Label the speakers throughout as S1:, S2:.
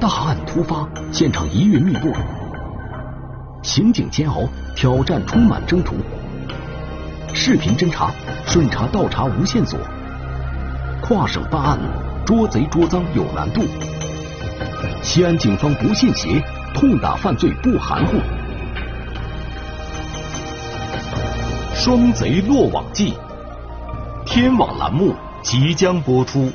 S1: 大案突发，现场疑云密布，刑警煎熬，挑战充满征途。视频侦查，顺查倒查无线索。跨省办案，捉贼捉赃有难度。西安警方不信邪，痛打犯罪不含糊。双贼落网记，天网栏目即将播出。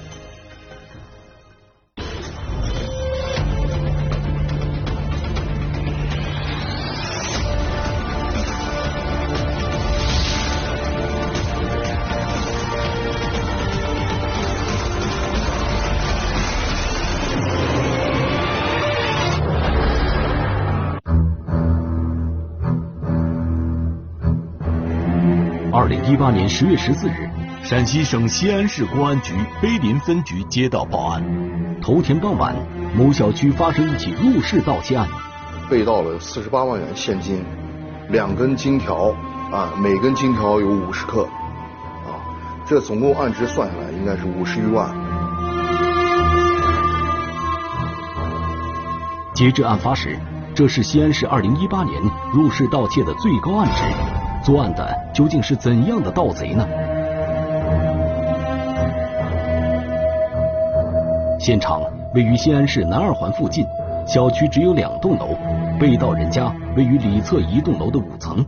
S1: 二零一八年十月十四日，陕西省西安市公安局碑林分局接到报案，头天傍晚，某小区发生一起入室盗窃案，
S2: 被盗了四十八万元现金，两根金条，啊，每根金条有五十克，啊，这总共按值算下来应该是五十余万。
S1: 截至案发时，这是西安市二零一八年入室盗窃的最高案值。作案的究竟是怎样的盗贼呢？现场位于西安市南二环附近，小区只有两栋楼，被盗人家位于里侧一栋楼的五层。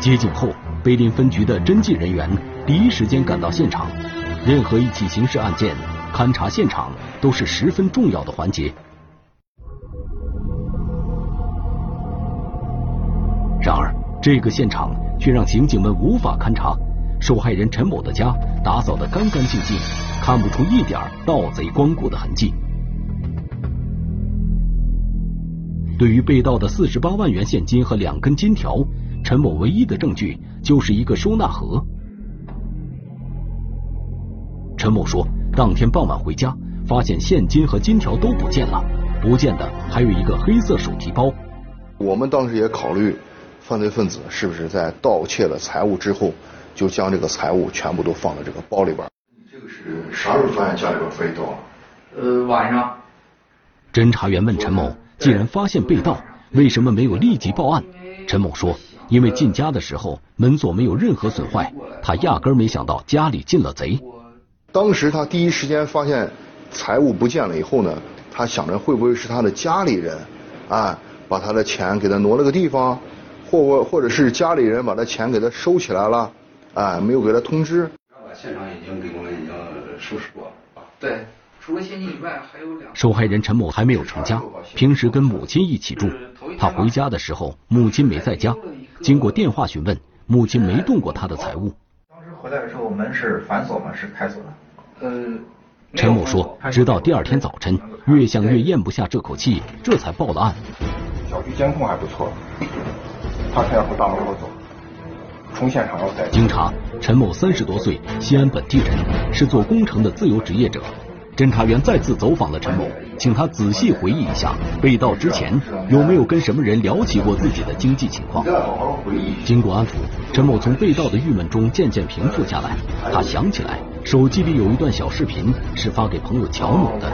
S1: 接警后，碑林分局的侦缉人员第一时间赶到现场。任何一起刑事案件，勘查现场都是十分重要的环节。这个现场却让刑警们无法勘查。受害人陈某的家打扫得干干净净，看不出一点盗贼光顾的痕迹。对于被盗的四十八万元现金和两根金条，陈某唯一的证据就是一个收纳盒。陈某说，当天傍晚回家，发现现金和金条都不见了，不见的还有一个黑色手提包。
S2: 我们当时也考虑。犯罪分子是不是在盗窃了财物之后，就将这个财物全部都放在这个包里边？
S3: 你这个是啥时候发现家里边被盗？
S4: 呃，晚上。
S1: 侦查员问陈某：“既然发现被盗，为什么没有立即报案？”陈某说：“因为进家的时候门锁没有任何损坏，他压根没想到家里进了贼。
S2: 当时他第一时间发现财物不见了以后呢，他想着会不会是他的家里人，啊，把他的钱给他挪了个地方。”或或者是家里人把他钱给他收起来了，哎，没有给他通知。
S3: 现场已经给我们已经收拾过了。
S4: 对，除了现金以外，还有两。
S1: 受害人陈某还没有成家，平时跟母亲一起住。他回家的时候，母亲没在家。经过电话询问，母亲没动过他的财物。
S5: 当时回来的时候，门是反锁吗？是开锁的？
S4: 呃，
S1: 陈某说，直到第二天早晨，越想越咽不下这口气，这才报了案。
S6: 小区监控还不错。他才要从大门口走，从现场要带。
S1: 经查，陈某三十多岁，西安本地人，是做工程的自由职业者。侦查员再次走访了陈某，请他仔细回忆一下，被盗之前有没有跟什么人聊起过自己的经济情况。经过安抚，陈某从被盗的郁闷中渐渐平复下来。他想起来，手机里有一段小视频是发给朋友乔某的。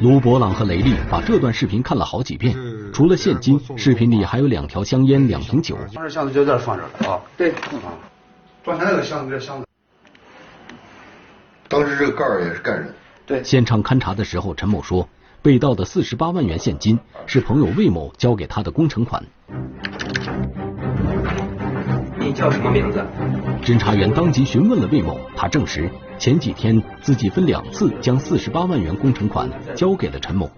S1: 卢博朗和雷利把这段视频看了好几遍，除了现金，视频里还有两条香烟、两瓶酒。
S4: 当时箱子就在这放着了啊。对，
S3: 装钱那个箱子，这箱子。
S2: 当时这个盖儿也是盖着。
S4: 对。
S1: 现场勘查的时候，陈某说，被盗的四十八万元现金是朋友魏某交给他的工程款。
S4: 你叫什么名字？
S1: 侦查员当即询问了魏某，他证实。前几天自己分两次将四十八万元工程款交给了陈某。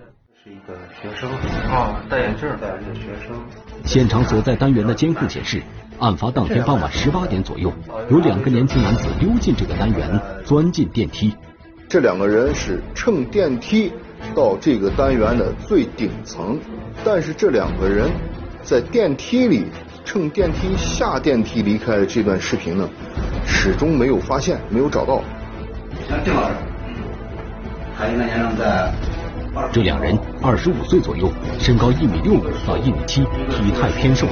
S4: 是一个学生啊，戴眼镜戴眼镜学生。
S1: 现场所在单元的监控显示，案发当天傍晚十八点左右，有两个年轻男子溜进这个单元，钻进电梯。
S2: 这两个人是乘电梯到这个单元的最顶层，但是这两个人在电梯里乘电梯下电梯离开的这段视频呢，始终没有发现，没有找到。
S3: 像丁老师，他应该年龄在
S1: 这两人二十五岁左右，身高一米六五到一米七，体态偏瘦。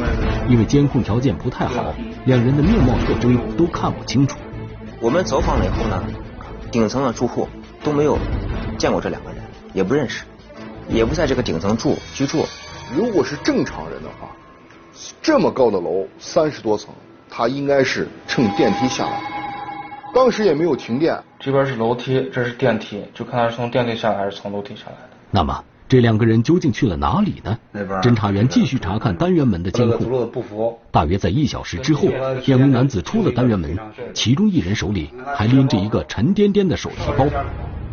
S1: 因为监控条件不太好，两人的面貌特征都看不清楚。
S7: 我们走访了以后呢，顶层的住户都没有见过这两个人，也不认识，也不在这个顶层住居住。
S2: 如果是正常人的话，这么高的楼，三十多层，他应该是乘电梯下来。当时也没有停电。
S4: 这边是楼梯，这是电梯，就看他是从电梯下来还是从楼梯下来的。
S1: 那么这两个人究竟去了哪里呢？侦查员继续查看单元门的监控。大约在一小时之后，两名男子出了单元门，其中一人手里还拎着一个沉甸甸的手提包。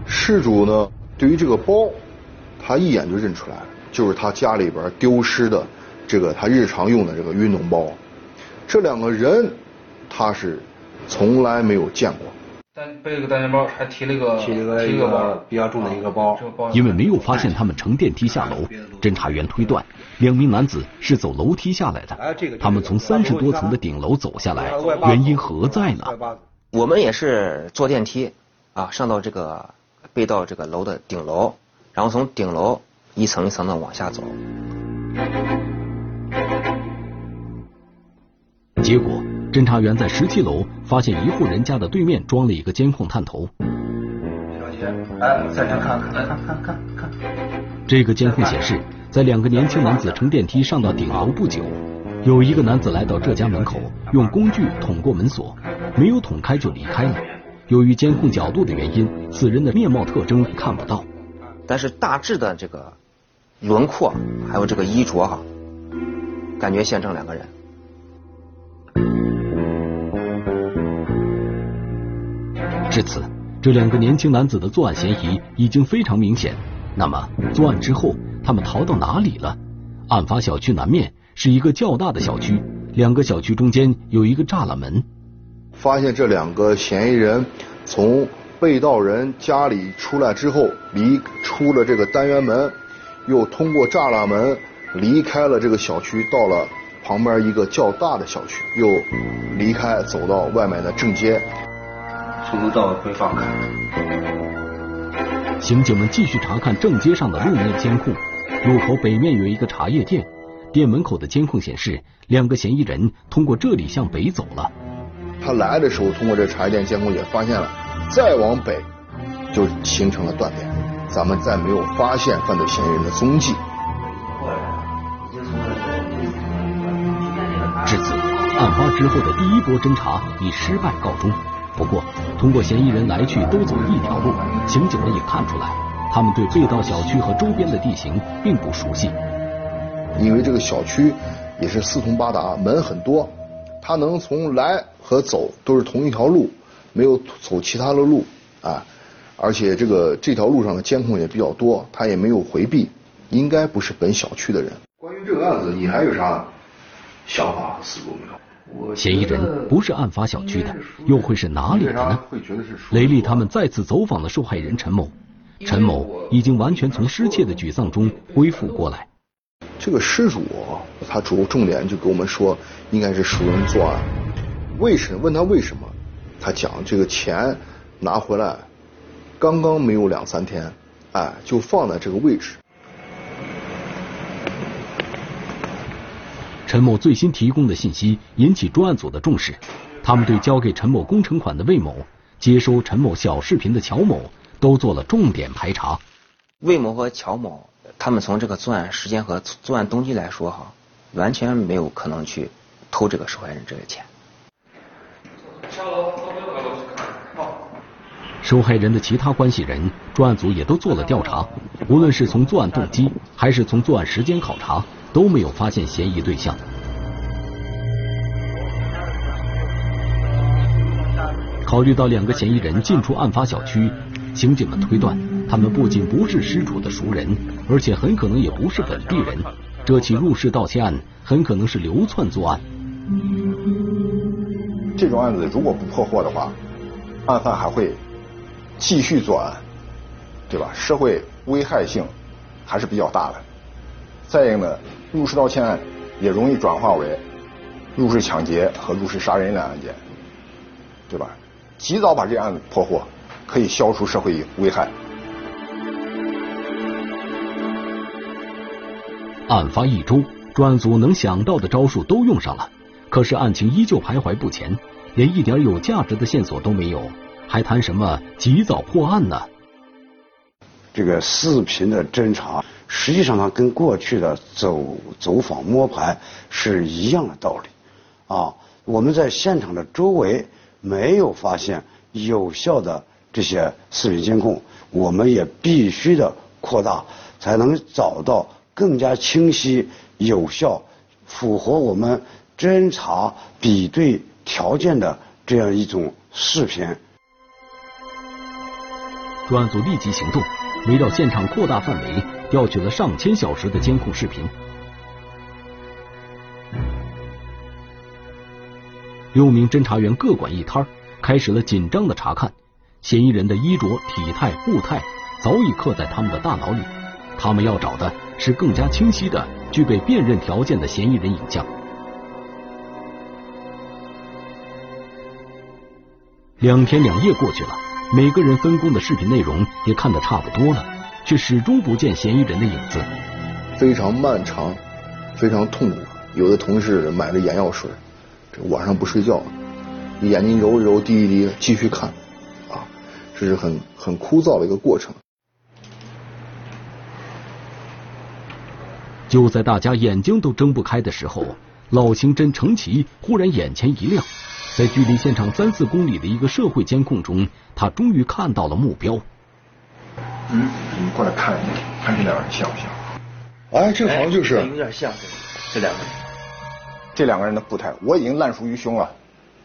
S2: 失主呢，对于这个包，他一眼就认出来了，就是他家里边丢失的这个他日常用的这个运动包。这两个人，他是从来没有见过。
S4: 单背了个单肩包，还提了个
S3: 提了个一个比较重的一个包。
S1: 因为没有发现他们乘电梯下楼，侦查员推断两名男子是走楼梯下来的。他们从三十多层的顶楼走下来，原因何在呢？
S7: 我们也是坐电梯啊，上到这个背到这个楼的顶楼，然后从顶楼一层一层的往下走。
S1: 结果。侦查员在十七楼发现一户人家的对面装了一个监控探头。
S5: 哎，再看看看看看看。
S1: 这个监控显示，在两个年轻男子乘电梯上到顶楼不久，有一个男子来到这家门口，用工具捅过门锁，没有捅开就离开了。由于监控角度的原因，此人的面貌特征看不到，
S7: 但是大致的这个轮廓还有这个衣着哈，感觉现成两个人。
S1: 至此，这两个年轻男子的作案嫌疑已经非常明显。那么，作案之后，他们逃到哪里了？案发小区南面是一个较大的小区，两个小区中间有一个栅栏门。
S2: 发现这两个嫌疑人从被盗人家里出来之后，离出了这个单元门，又通过栅栏门离开了这个小区，到了旁边一个较大的小区，又离开，走到外面的正街。
S3: 从头到尾会放开。
S1: 刑警们继续查看正街上的路面监控，路口北面有一个茶叶店，店门口的监控显示，两个嫌疑人通过这里向北走了。
S2: 他来的时候通过这茶叶店监控也发现了，再往北就形成了断点，咱们再没有发现犯罪嫌疑人的踪迹。
S1: 至此，案发之后的第一波侦查以失败告终。不过，通过嫌疑人来去都走一条路，刑警们也看出来，他们对被盗小区和周边的地形并不熟悉。
S2: 因为这个小区也是四通八达，门很多，他能从来和走都是同一条路，没有走其他的路啊。而且这个这条路上的监控也比较多，他也没有回避，应该不是本小区的人。
S3: 关于这个案子，你还有啥想法思路没有？
S1: 嫌疑人不是案发小区的，又会是哪里的呢？雷丽他们再次走访了受害人陈某，陈某已经完全从失窃的沮丧中恢复过来。
S2: 这个失主，他主要重点就给我们说，应该是熟人作案。为什么？问他为什么？他讲这个钱拿回来，刚刚没有两三天，哎，就放在这个位置。
S1: 陈某最新提供的信息引起专案组的重视，他们对交给陈某工程款的魏某、接收陈某小视频的乔某都做了重点排查。
S7: 魏某和乔某，他们从这个作案时间和作案动机来说，哈，完全没有可能去偷这个受害人这个钱。
S1: 受害人的其他关系人，专案组也都做了调查，无论是从作案动机还是从作案时间考察。都没有发现嫌疑对象。考虑到两个嫌疑人进出案发小区，刑警们推断，他们不仅不是失主的熟人，而且很可能也不是本地人。这起入室盗窃案很可能是流窜作案。
S6: 这种案子如果不破获的话，案犯还会继续作案，对吧？社会危害性还是比较大的。再一个呢？入室盗窃案也容易转化为入室抢劫和入室杀人的案件，对吧？及早把这案子破获，可以消除社会危害。
S1: 案发一周，专案组能想到的招数都用上了，可是案情依旧徘徊不前，连一点有价值的线索都没有，还谈什么及早破案呢？
S8: 这个视频的侦查，实际上呢跟过去的走走访摸排是一样的道理，啊，我们在现场的周围没有发现有效的这些视频监控，我们也必须的扩大，才能找到更加清晰、有效、符合我们侦查比对条件的这样一种视频。
S1: 专案组立即行动。围绕现场扩大范围，调取了上千小时的监控视频。六名侦查员各管一摊开始了紧张的查看。嫌疑人的衣着、体态、步态早已刻在他们的大脑里。他们要找的是更加清晰的、具备辨认条件的嫌疑人影像。两天两夜过去了。每个人分工的视频内容也看得差不多了，却始终不见嫌疑人的影子。
S2: 非常漫长，非常痛苦。有的同事买了眼药水，这晚上不睡觉，眼睛揉一揉，滴一滴，继续看，啊，这是很很枯燥的一个过程。
S1: 就在大家眼睛都睁不开的时候，老刑侦程奇忽然眼前一亮。在距离现场三四公里的一个社会监控中，他终于看到了目标。
S6: 嗯，你过来看一眼，看这两个人像不像？
S2: 哎，这好像就是。
S4: 有点像这两个人。
S6: 这两个人的步态，我已经烂熟于胸了，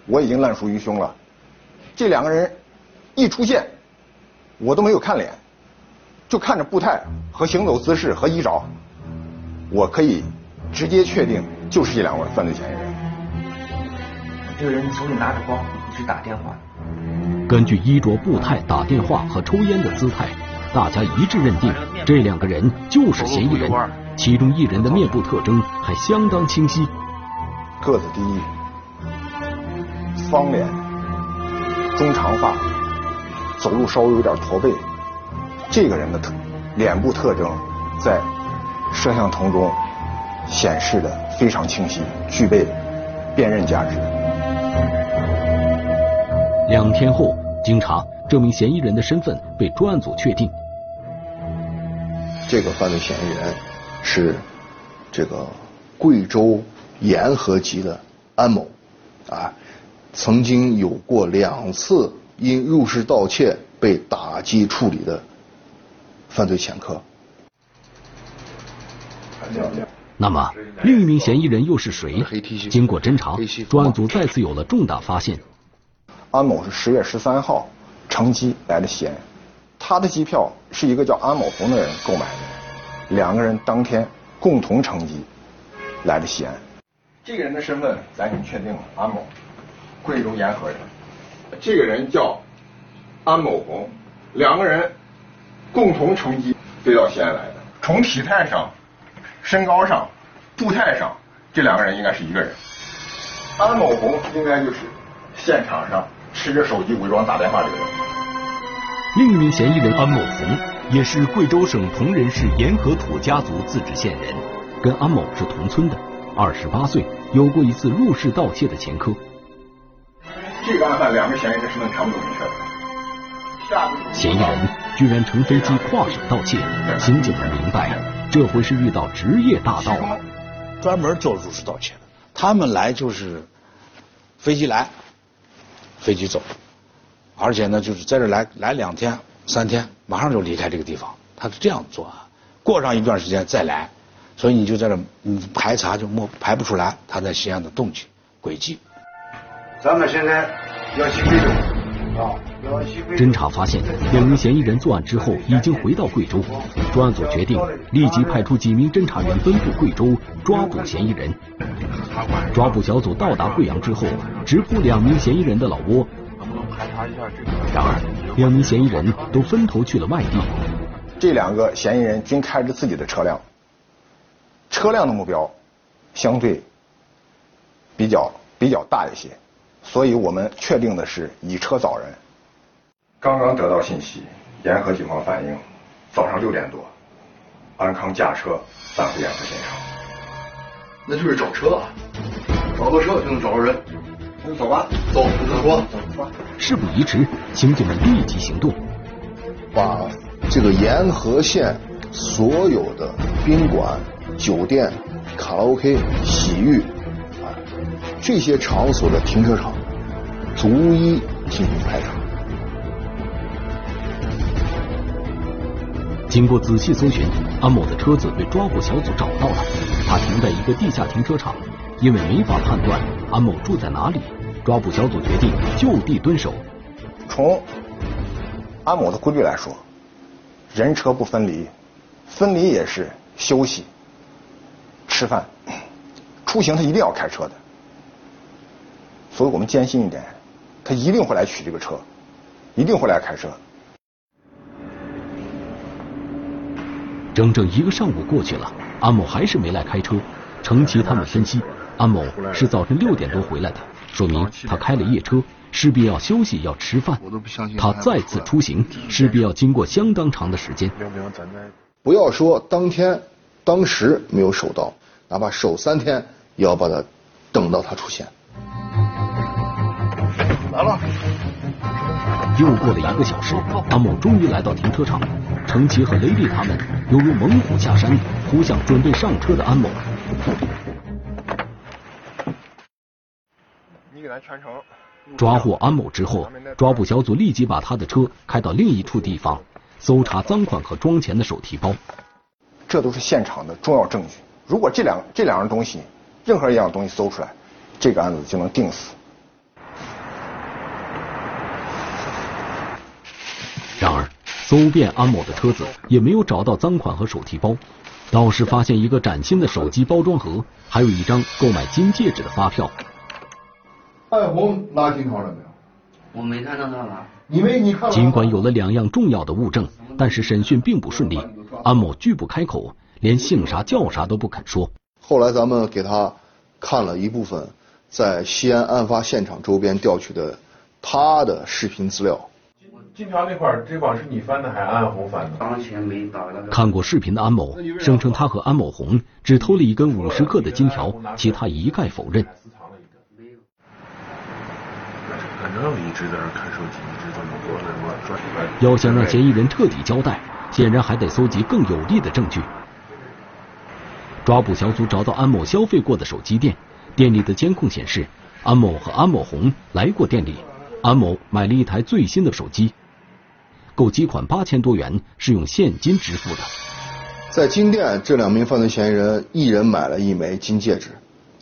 S6: 我已经烂熟于胸了。这两个人一出现，我都没有看脸，就看着步态和行走姿势和衣着，我可以直接确定就是这两位犯罪嫌疑人。
S5: 这个人手里拿着包，一直打电话。
S1: 根据衣着、步态、打电话和抽烟的姿态，大家一致认定这两个人就是嫌疑人。其中一人的面部特征还相当清晰，
S6: 个子低，方脸，中长发，走路稍微有点驼背。这个人的特脸部特征在摄像头中显示的非常清晰，具备辨认价值。
S1: 两天后，经查，这名嫌疑人的身份被专案组确定。
S2: 这个犯罪嫌疑人是这个贵州沿河籍的安某，啊，曾经有过两次因入室盗窃被打击处理的犯罪前科。
S1: 那么，另一名嫌疑人又是谁？经过侦查，专案组再次有了重大发现。
S6: 安某是十月十三号乘机来的西安，他的机票是一个叫安某红的人购买的，两个人当天共同乘机来的西安。这个人的身份咱已经确定了，安某，贵州沿河人。这个人叫安某红，两个人共同乘机飞到西安来的。从体态上、身高上、步态上，这两个人应该是一个人。安某红应该就是现场上。持着手机伪装打电话这个人，
S1: 另一名嫌疑人安某红也是贵州省铜仁市沿河土家族自治县人，跟安某是同村的，二十八岁，有过一次入室盗窃的前科。
S6: 这个案犯两个嫌疑人身份全部都明确了。
S1: 嫌疑人居然乘飞机跨省盗窃，刑警们明白，这回是遇到职业大盗了。
S9: 专门做入室盗窃的，他们来就是飞机来。飞机走，而且呢，就是在这来来两天、三天，马上就离开这个地方。他是这样做啊，过上一段时间再来，所以你就在这嗯排查就摸排不出来他在西安的动机轨迹。
S8: 咱们现在要去贵州啊，
S1: 侦查发现，两名嫌疑人作案之后已经回到贵州，专案组决定立即派出几名侦查员奔赴贵州抓捕嫌疑人。抓捕小组到达贵阳之后，直扑两名嫌疑人的老窝。然而，两名嫌疑人都分头去了外地。
S6: 这两个嫌疑人均开着自己的车辆，车辆的目标相对比较比较大一些，所以我们确定的是以车找人。刚刚得到信息，沿河警方反映，早上六点多，安康驾车返回沿河现场。
S2: 那就是找车啊，找到车就能找着人。
S6: 那走吧，
S2: 走，走说。
S1: 事不宜迟，刑警们立即行动，
S2: 把这个沿河县所有的宾馆、酒店、卡拉 OK、洗浴啊这些场所的停车场，逐一进行排查。
S1: 经过仔细搜寻，安某的车子被抓捕小组找到了，他停在一个地下停车场。因为没法判断安某住在哪里，抓捕小组决定就地蹲守。
S6: 从安某的规律来说，人车不分离，分离也是休息、吃饭、出行，他一定要开车的。所以我们坚信一点，他一定会来取这个车，一定会来开车。
S1: 整整一个上午过去了，安某还是没来开车。程奇他们分析。安某是早晨六点多回来的，说明他开了夜车，势必要休息要吃饭。他再次出行，势必要经过相当长的时间。
S2: 不要说当天、当时没有守到，哪怕守三天，也要把他等到他出现。
S6: 来了。
S1: 又过了一个小时，安某终于来到停车场。程奇和雷利他们犹如猛虎下山，扑向准备上车的安某。抓获安某之后，抓捕小组立即把他的车开到另一处地方，搜查赃款和装钱的手提包。
S6: 这都是现场的重要证据。如果这两这两样东西，任何一样东西搜出来，这个案子就能定死。
S1: 然而，搜遍安某的车子，也没有找到赃款和手提包，倒是发现一个崭新的手机包装盒，还有一张购买金戒指的发票。
S2: 艾红拉金条了没有？
S10: 我没看到他拿。
S2: 你没你看？
S1: 尽管有了两样重要的物证，但是审讯并不顺利。安某拒不开口，连姓啥叫啥都不肯说。
S2: 后来咱们给他看了一部分在西安案发现场周边调取的他的视频资料。
S11: 金条那块这把是你翻的还是安红翻的？
S10: 当前没打那个。
S1: 看过视频的安某声称，他和安某红只偷了一根五十克的金条，其他一概否认。
S11: 一直在那看手机，一直这么多的乱转。
S1: 要想让嫌疑人彻底交代，显然还得搜集更有力的证据。抓捕小组找到安某消费过的手机店，店里的监控显示，安某和安某红来过店里。安某买了一台最新的手机，购机款八千多元，是用现金支付的。
S2: 在金店，这两名犯罪嫌疑人一人买了一枚金戒指，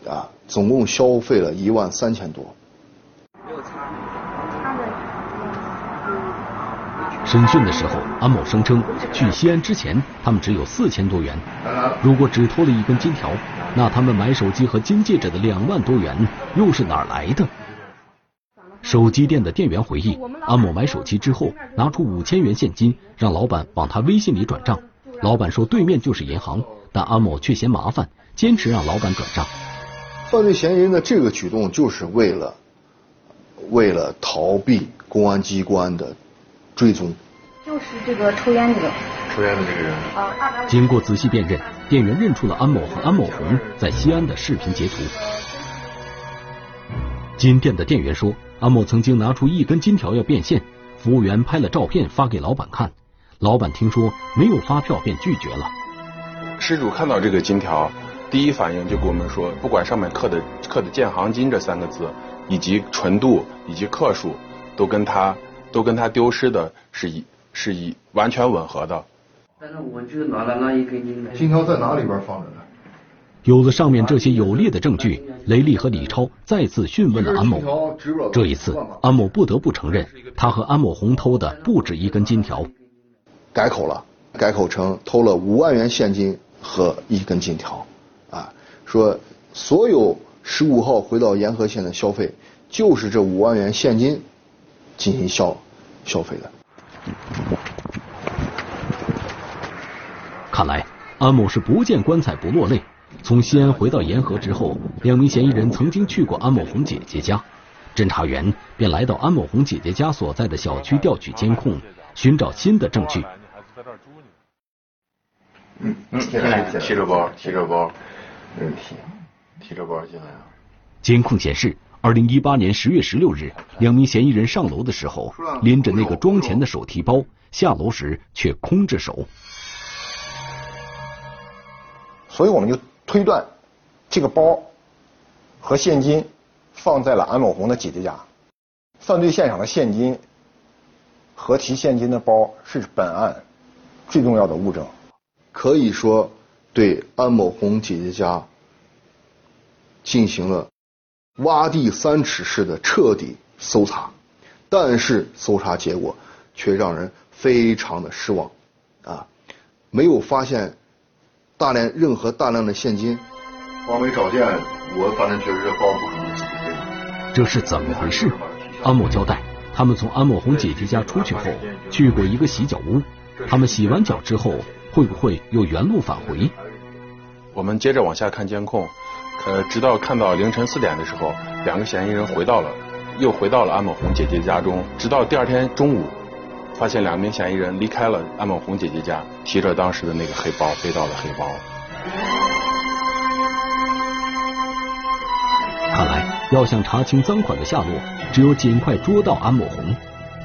S2: 啊，总共消费了一万三千多。
S1: 审讯的时候，安某声称去西安之前，他们只有四千多元。如果只偷了一根金条，那他们买手机和金戒指的两万多元又是哪儿来的？手机店的店员回忆，安某买手机之后，拿出五千元现金，让老板往他微信里转账。老板说对面就是银行，但安某却嫌麻烦，坚持让老板转账。
S2: 犯罪嫌疑人的这个举动，就是为了为了逃避公安机关的。追踪，
S12: 就是这个抽烟这个，
S11: 抽烟的这个人。
S1: 经过仔细辨认，店员认出了安某和安某红在西安的视频截图。金店的店员说，安某曾经拿出一根金条要变现，服务员拍了照片发给老板看，老板听说没有发票便拒绝了。
S13: 失主看到这个金条，第一反应就跟我们说，不管上面刻的刻的建行金这三个字，以及纯度以及克数，都跟他。都跟他丢失的是一是一完全吻合的。
S10: 但是我就拿了那一根金条。
S2: 金条在哪里边放着呢？
S1: 有了上面这些有力的证据，雷利和李超再次讯问了安某。这一次，安某不得不承认，他和安某红偷的不止一根金条。
S2: 改口了，改口称偷了五万元现金和一根金条。啊，说所有十五号回到沿河县的消费，就是这五万元现金。进行消消费的。
S1: 看来安某是不见棺材不落泪。从西安回到沿河之后，两名嫌疑人曾经去过安某红姐姐家，侦查员便来到安某红姐姐家所在的小区调取监控，寻找新的证据。
S3: 嗯嗯，
S13: 进来，提着包，提着包，
S3: 嗯，提，
S13: 提着包进来了。
S1: 监控显示，二零一八年十月十六日，两名嫌疑人上楼的时候，拎着那个装钱的手提包，下楼时却空着手。
S6: 所以我们就推断，这个包和现金放在了安某红的姐姐家。犯罪现场的现金和提现金的包是本案最重要的物证。
S2: 可以说，对安某红姐姐家进行了挖地三尺式的彻底搜查，但是搜查结果却让人非常的失望，啊，没有发现大量任何大量的现金。
S3: 包没找见，我反正觉得这包不可能自己背。
S1: 这是怎么回事？安某交代，他们从安某红姐姐家出去后，去过一个洗脚屋。他们洗完脚之后，会不会又原路返回？
S13: 我们接着往下看监控，呃，直到看到凌晨四点的时候，两个嫌疑人回到了，又回到了安某红姐姐家中。直到第二天中午，发现两名嫌疑人离开了安某红姐姐家，提着当时的那个黑包，背到了黑包。
S1: 看来，要想查清赃款的下落，只有尽快捉到安某红。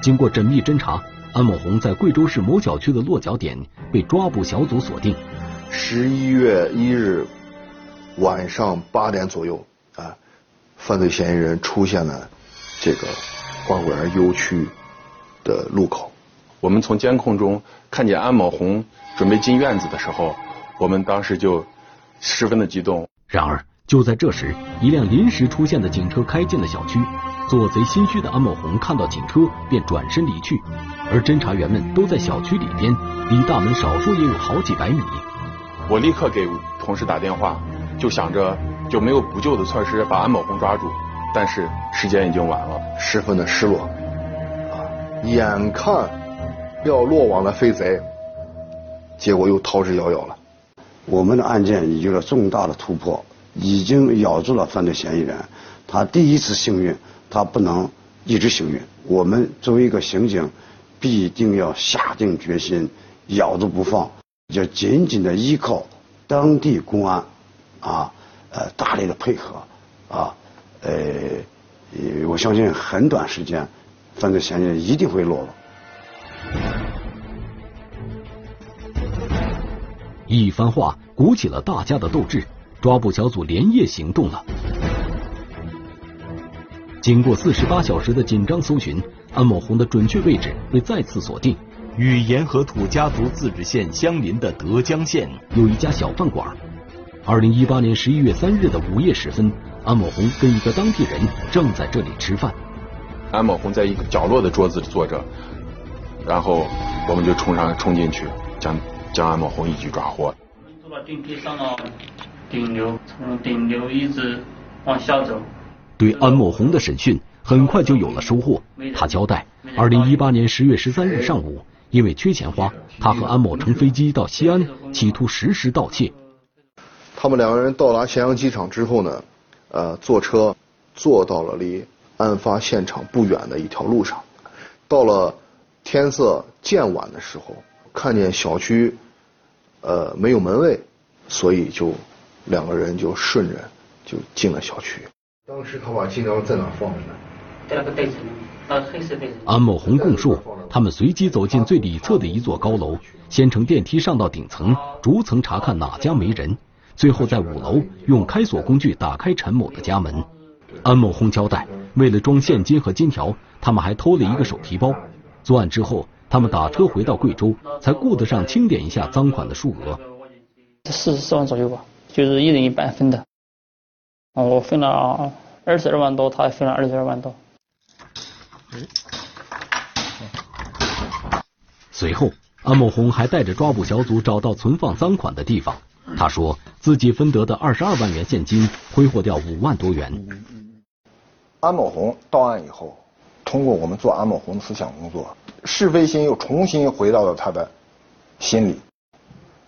S1: 经过缜密侦查，安某红在贵州市某小区的落脚点被抓捕小组锁定。
S2: 十一月一日晚上八点左右，啊，犯罪嫌疑人出现了这个花果园 U 区的路口。
S13: 我们从监控中看见安某红准备进院子的时候，我们当时就十分的激动。
S1: 然而，就在这时，一辆临时出现的警车开进了小区。做贼心虚的安某红看到警车便转身离去，而侦查员们都在小区里边，离大门少说也有好几百米。
S13: 我立刻给同事打电话，就想着就没有补救的措施把安某红抓住，但是时间已经晚了，
S2: 十分的失落。啊，眼看要落网的飞贼，结果又逃之夭夭了。
S8: 我们的案件已有了重大的突破，已经咬住了犯罪嫌疑人。他第一次幸运，他不能一直幸运。我们作为一个刑警，必定要下定决心，咬住不放，要紧紧的依靠当地公安，啊，呃，大力的配合，啊，呃，我相信很短时间，犯罪嫌疑人一定会落网。
S1: 一番话鼓起了大家的斗志，抓捕小组连夜行动了。经过四十八小时的紧张搜寻，安某红的准确位置被再次锁定，与沿河土家族自治县相邻的德江县有一家小饭馆。二零一八年十一月三日的午夜时分，安某红跟一个当地人正在这里吃饭。
S13: 安某红在一个角落的桌子坐着，然后我们就冲上冲进去，将将安某红一举抓获。
S14: 坐到电梯上了顶流，从顶流一直往下走。
S1: 对安某红的审讯很快就有了收获。他交代，二零一八年十月十三日上午，因为缺钱花，他和安某乘飞机到西安，企图实施盗窃。
S2: 他们两个人到达咸阳机场之后呢，呃，坐车坐到了离案发现场不远的一条路上。到了天色渐晚的时候，看见小区呃没有门卫，所以就两个人就顺着就进了小区。当时他把金条在哪放着呢？
S14: 在那个袋子里，那黑色袋子。
S1: 安某红供述，他们随机走进最里侧的一座高楼，先乘电梯上到顶层，逐层查看哪家没人，最后在五楼用开锁工具打开陈某的家门。安某红交代，为了装现金和金条，他们还偷了一个手提包。作案之后，他们打车回到贵州，才顾得上清点一下赃款的数额。
S14: 四十四万左右吧，就是一人一半分的。我分了二十二万多，他分了二十二万多。
S1: 随后，安某红还带着抓捕小组找到存放赃款的地方。他说自己分得的二十二万元现金挥霍掉五万多元。
S6: 安某红到案以后，通过我们做安某红的思想工作，是非心又重新回到了他的心里，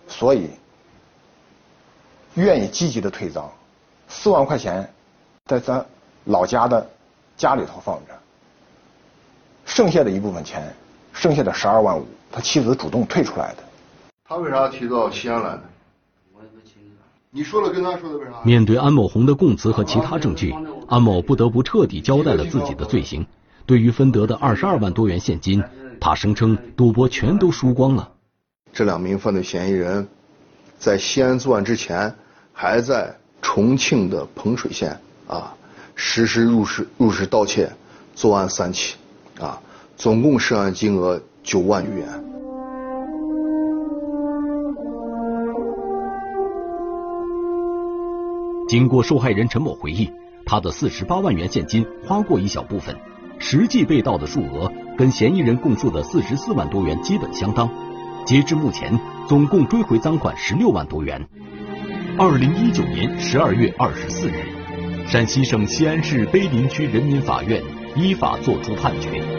S6: 所以愿意积极的退赃。四万块钱在咱老家的家里头放着，剩下的一部分钱，剩下的十二万五，他妻子主动退出来的。
S2: 他为啥提到西安来呢？你说了跟他说的为啥？
S1: 面对安某红的供词和其他证据，安某不得不彻底交代了自己的罪行。对于分得的二十二万多元现金，他声称赌博全都输光了。
S2: 这两名犯罪嫌疑人，在西安作案之前，还在重庆的彭水县啊实施入室入室盗窃作案三起，啊，总共涉案金额九万余元。
S1: 经过受害人陈某回忆，他的四十八万元现金花过一小部分，实际被盗的数额跟嫌疑人供述的四十四万多元基本相当。截至目前，总共追回赃款十六万多元。二零一九年十二月二十四日，陕西省西安市碑林区人民法院依法作出判决。